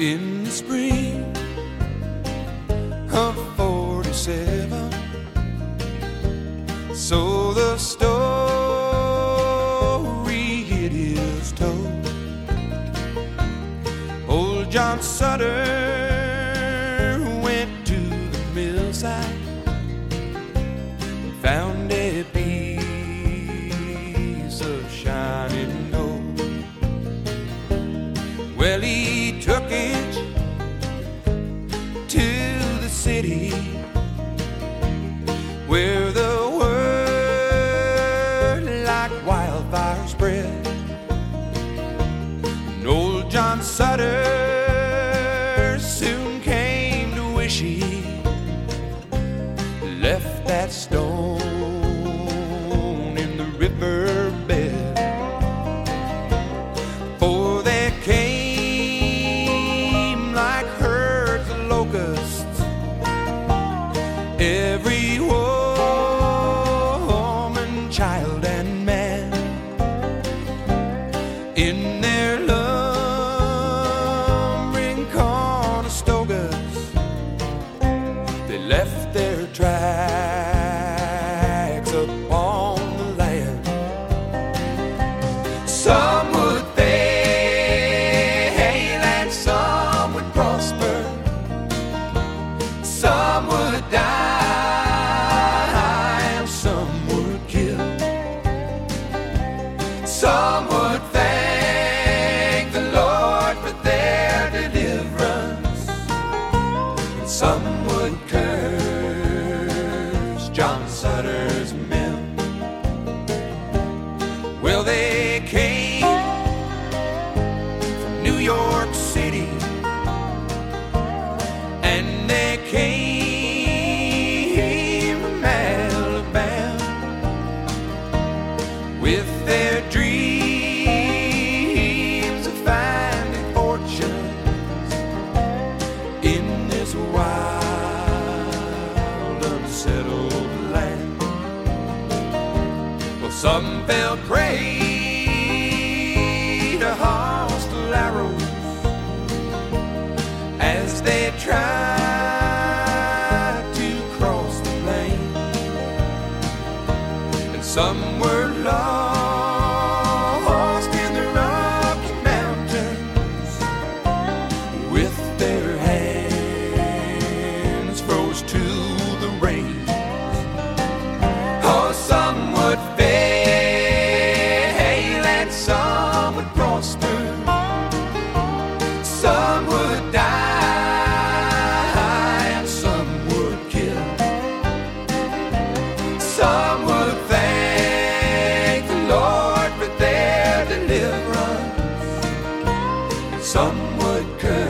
spring of 47. So the story it is told. Old John Sutter went to the millside and found city where the word like wildfire spread. And old John Sutter soon came to wish he left that stone some would curse John Sutter's mill. Well, they came from New York City some fell prey to hostile arrows as they tried to cross the plain, and some were lost in the Rocky Mountains with their hands froze to the rein. Some would curse.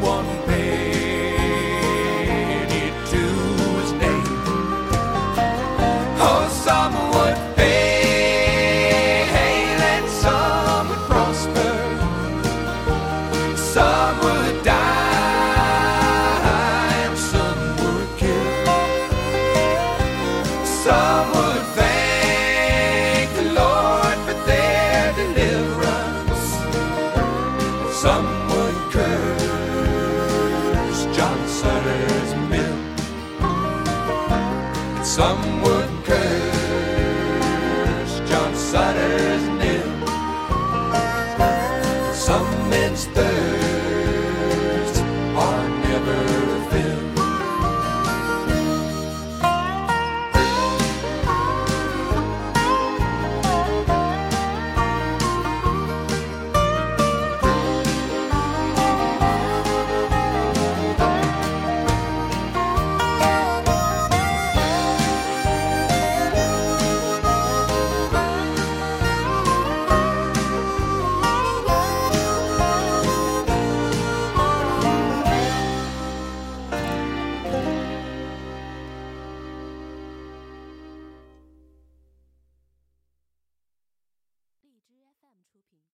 我。